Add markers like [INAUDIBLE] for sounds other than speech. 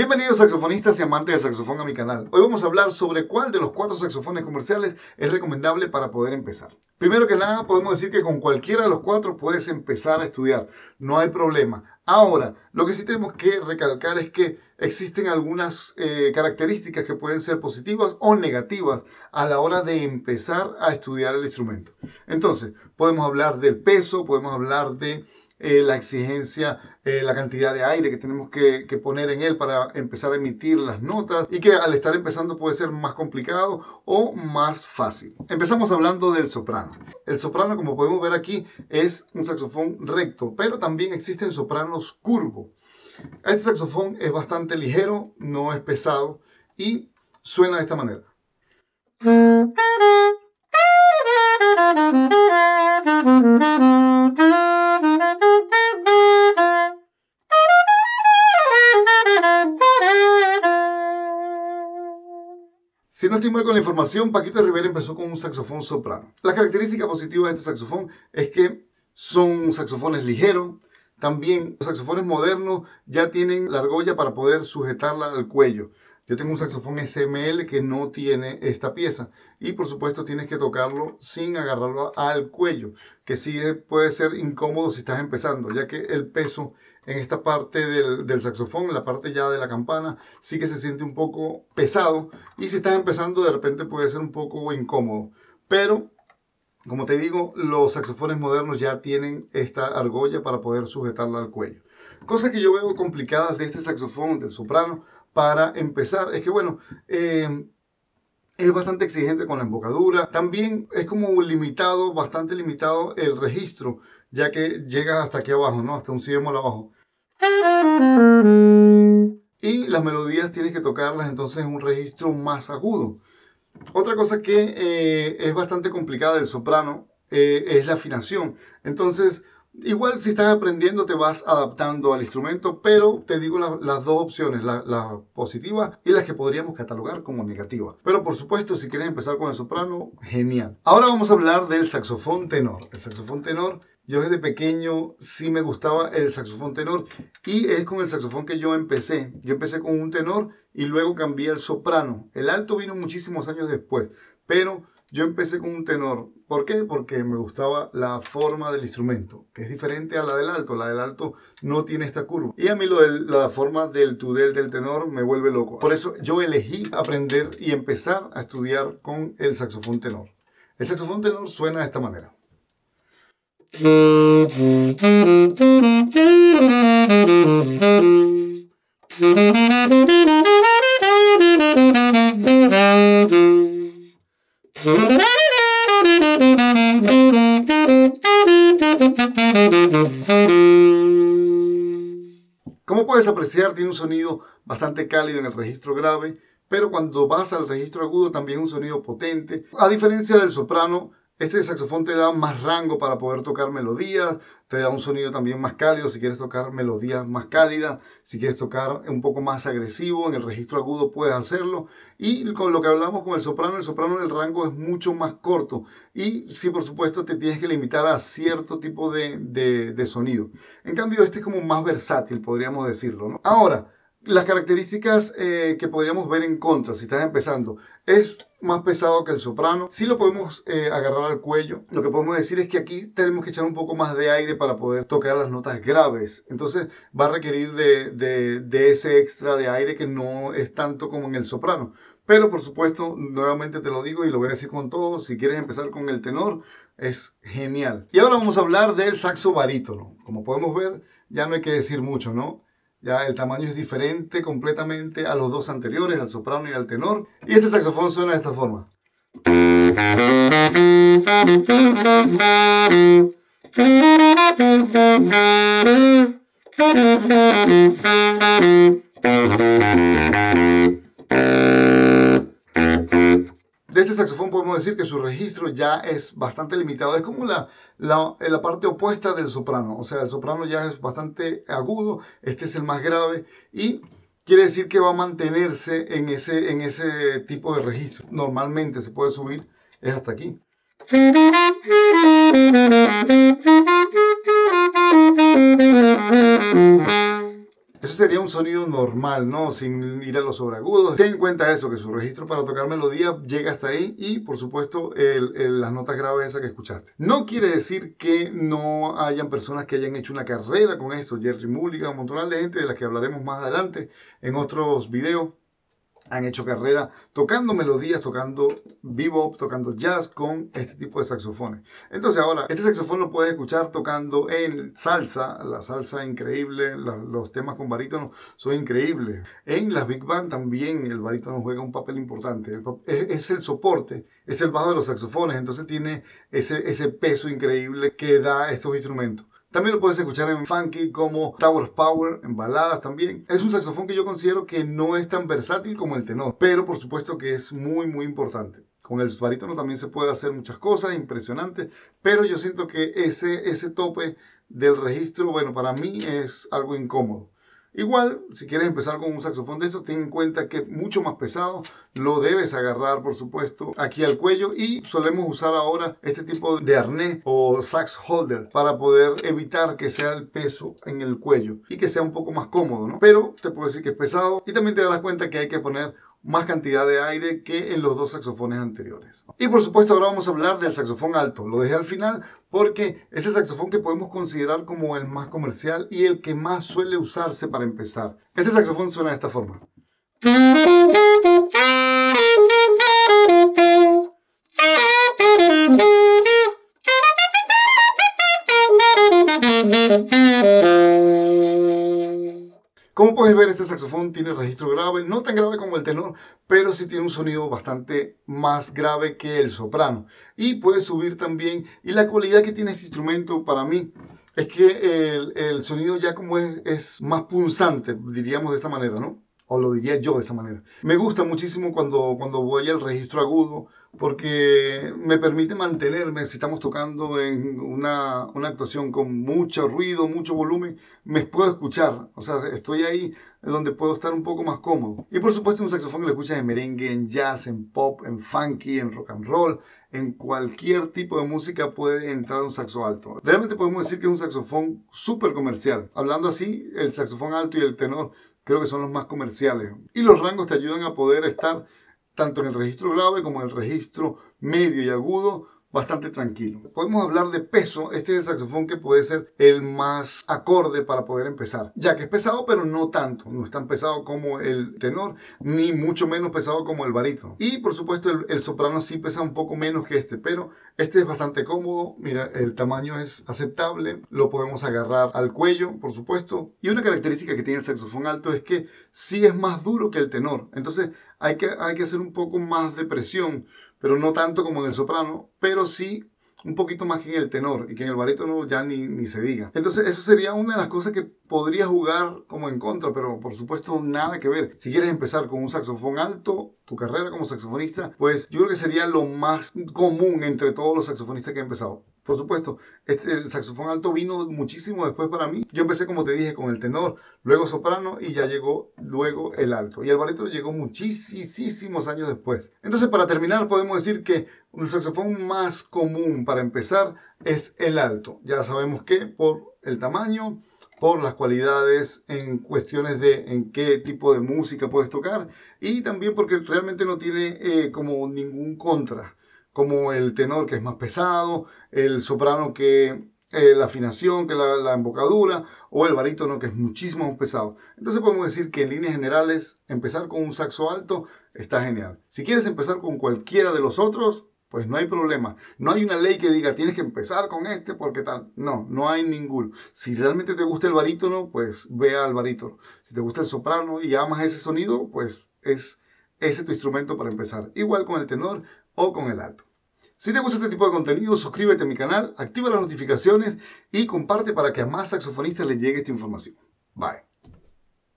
Bienvenidos saxofonistas y amantes del saxofón a mi canal. Hoy vamos a hablar sobre cuál de los cuatro saxofones comerciales es recomendable para poder empezar. Primero que nada, podemos decir que con cualquiera de los cuatro puedes empezar a estudiar. No hay problema. Ahora, lo que sí tenemos que recalcar es que existen algunas eh, características que pueden ser positivas o negativas a la hora de empezar a estudiar el instrumento. Entonces, podemos hablar del peso, podemos hablar de eh, la exigencia, eh, la cantidad de aire que tenemos que, que, poner en él para empezar a emitir las notas y que al estar empezando puede ser más complicado o más fácil. Empezamos hablando del soprano. El soprano, como podemos ver aquí, es un saxofón recto, pero también existen sopranos curvos. Este saxofón es bastante ligero, no es pesado y suena de esta manera. [LAUGHS] no estoy mal con la información, Paquito Rivera empezó con un saxofón soprano. La característica positiva de este saxofón es que son saxofones ligeros. También los saxofones modernos ya tienen la argolla para poder sujetarla al cuello. Yo tengo un saxofón SML que no tiene esta pieza y por supuesto tienes que tocarlo sin agarrarlo al cuello, que sí puede ser incómodo si estás empezando, ya que el peso en esta parte del, del, saxofón, la parte ya de la campana, sí que se siente un poco pesado y si estás empezando de repente puede ser un poco incómodo. Pero, como te digo, los saxofones modernos ya tienen esta argolla para poder sujetarla al cuello. Cosa que yo veo complicadas de este saxofón, del soprano, para empezar, es que bueno, eh, es bastante exigente con la embocadura. También es como limitado, bastante limitado el registro, ya que llega hasta aquí abajo, ¿no? Hasta un si bemol abajo. Y las melodías tienes que tocarlas entonces en un registro más agudo. Otra cosa que eh, es bastante complicada del soprano eh, es la afinación. Entonces, Igual si estás aprendiendo te vas adaptando al instrumento, pero te digo las dos opciones, la, la, positiva y las que podríamos catalogar como negativa. Pero por supuesto, si quieres empezar con el soprano, genial. Ahora vamos a hablar del saxofón tenor. El saxofón tenor, yo desde pequeño sí me gustaba el saxofón tenor y es con el saxofón que yo empecé. Yo empecé con un tenor y luego cambié al soprano. El alto vino muchísimos años después, pero yo empecé con un tenor. ¿Por qué? Porque me gustaba la forma del instrumento, que es diferente a la del alto. La del alto no tiene esta curva. Y a mí la forma del tudel del tenor me vuelve loco. Por eso yo elegí aprender y empezar a estudiar con el saxofón tenor. El saxofón tenor suena de esta manera. Apreciar, tiene un sonido bastante cálido en el registro grave, pero cuando vas al registro agudo también un sonido potente. A diferencia del soprano, este saxofón te da más rango para poder tocar melodías, te da un sonido también más cálido si quieres tocar melodías más cálidas, si quieres tocar un poco más agresivo, en el registro agudo puedes hacerlo. Y con lo que hablamos con el soprano, el soprano el rango es mucho más corto y sí, por supuesto, te tienes que limitar a cierto tipo de, de, sonido. En cambio, este es como más versátil, podríamos decirlo. Ahora, las características eh, que podríamos ver en contra si estás empezando es más pesado que el soprano. Si lo podemos eh, agarrar al cuello. Lo que podemos decir es que aquí tenemos que echar un poco más de aire para poder tocar las notas graves. Entonces va a requerir de, de, de ese extra de aire que no es tanto como en el soprano. Pero por supuesto, nuevamente te lo digo y lo voy a decir con todo, si quieres empezar con el tenor, es genial. Y ahora vamos a hablar del saxo barítono. Como podemos ver, ya no hay que decir mucho, ¿no? Ya el tamaño es diferente completamente a los dos anteriores, al soprano y al tenor. Y este saxofón suena de esta forma. [LAUGHS] Este saxofón podemos decir que su registro ya es bastante limitado. Es como la, la, la, parte opuesta del soprano. O sea, el soprano ya es bastante agudo, este es el más grave y quiere decir que va a mantenerse en ese, en ese tipo de registro. Normalmente se puede subir, es hasta aquí. [LAUGHS] Eso sería un sonido normal, ¿no? Sin ir a los sobreagudos. Ten en cuenta eso, que su registro para tocar melodía llega hasta ahí y, por supuesto, las notas graves esas que escuchaste. No quiere decir que no hayan personas que hayan hecho una carrera con esto. Jerry Mulligan, un montón de gente de la que hablaremos más adelante en otros videos han hecho carrera tocando melodías, tocando bebop, tocando jazz con este tipo de saxofones. Entonces ahora, este saxofón lo puedes escuchar tocando en salsa, la salsa increíble, los temas con barítono son increíbles. En las big band también el barítono juega un papel importante. Es, el soporte, es el bajo de los saxofones, entonces tiene ese, ese peso increíble que da estos instrumentos. También lo puedes escuchar en funky como Tower of Power, en baladas también. Es un saxofón que yo considero que no es tan versátil como el tenor, pero por supuesto que es muy muy importante. Con el barítono también se puede hacer muchas cosas impresionantes, pero yo siento que ese, ese tope del registro, bueno, para mí es algo incómodo. Igual, si quieres empezar con un saxofón de estos, ten en cuenta que es mucho más pesado, lo debes agarrar, por supuesto, aquí al cuello y solemos usar ahora este tipo de arnés o sax holder para poder evitar que sea el peso en el cuello y que sea un poco más cómodo, ¿no? Pero te puedo decir que es pesado y también te darás cuenta que hay que poner más cantidad de aire que en los dos saxofones anteriores. Y por supuesto ahora vamos a hablar del saxofón alto. Lo dejé al final porque es el saxofón que podemos considerar como el más comercial y el que más suele usarse para empezar. Este saxofón suena de esta forma. Puedes ver, este saxofón tiene registro grave, no tan grave como el tenor, pero sí tiene un sonido bastante más grave que el soprano. Y puede subir también, y la cualidad que tiene este instrumento para mí es que el, sonido ya como es, es más punzante, diríamos de esta manera, ¿no? o lo diría yo de esa manera. Me gusta muchísimo cuando, cuando voy al registro agudo porque me permite mantenerme, si estamos tocando en una, una, actuación con mucho ruido, mucho volumen, me puedo escuchar, o sea, estoy ahí donde puedo estar un poco más cómodo. Y por supuesto un saxofón que lo escuchas en merengue, en jazz, en pop, en funky, en rock and roll, en cualquier tipo de música puede entrar un saxo alto. Realmente podemos decir que es un saxofón súper comercial. Hablando así, el saxofón alto y el tenor creo que son los más comerciales. Y los rangos te ayudan a poder estar tanto en el registro grave como en el registro medio y agudo bastante tranquilo. Podemos hablar de peso, este es el saxofón que puede ser el más acorde para poder empezar, ya que es pesado pero no tanto, no es tan pesado como el tenor, ni mucho menos pesado como el barítono. Y por supuesto el, soprano sí pesa un poco menos que este, pero este es bastante cómodo, mira, el tamaño es aceptable, lo podemos agarrar al cuello, por supuesto. Y una característica que tiene el saxofón alto es que sí es más duro que el tenor, entonces hay que, hay que hacer un poco más de presión pero no tanto como en el soprano, pero sí un poquito más que en el tenor y que en el barítono ya ni, ni se diga. Entonces eso sería una de las cosas que podría jugar como en contra, pero por supuesto nada que ver. Si quieres empezar con un saxofón alto, tu carrera como saxofonista, pues yo creo que sería lo más común entre todos los saxofonistas que he empezado. Por supuesto, este, el saxofón alto vino muchísimo después para mí. Yo empecé, como te dije, con el tenor, luego soprano y ya llegó luego el alto. Y el barítono llegó muchísimos años después. Entonces, para terminar, podemos decir que el saxofón más común para empezar es el alto. Ya sabemos que por el tamaño, por las cualidades en cuestiones de en qué tipo de música puedes tocar y también porque realmente no tiene eh, como ningún contra, como el tenor que es más pesado, el soprano que eh, la afinación, que la, la, embocadura, o el barítono que es muchísimo más pesado. Entonces podemos decir que en líneas generales empezar con un saxo alto está genial. Si quieres empezar con cualquiera de los otros, pues no hay problema. No hay una ley que diga tienes que empezar con este porque tal. No, no hay ninguno. Si realmente te gusta el barítono, pues ve al barítono. Si te gusta el soprano y amas ese sonido, pues es ese tu instrumento para empezar. Igual con el tenor o con el alto. Si te gusta este tipo de contenido, suscríbete a mi canal, activa las notificaciones y comparte para que a más saxofonistas les llegue esta información. Bye.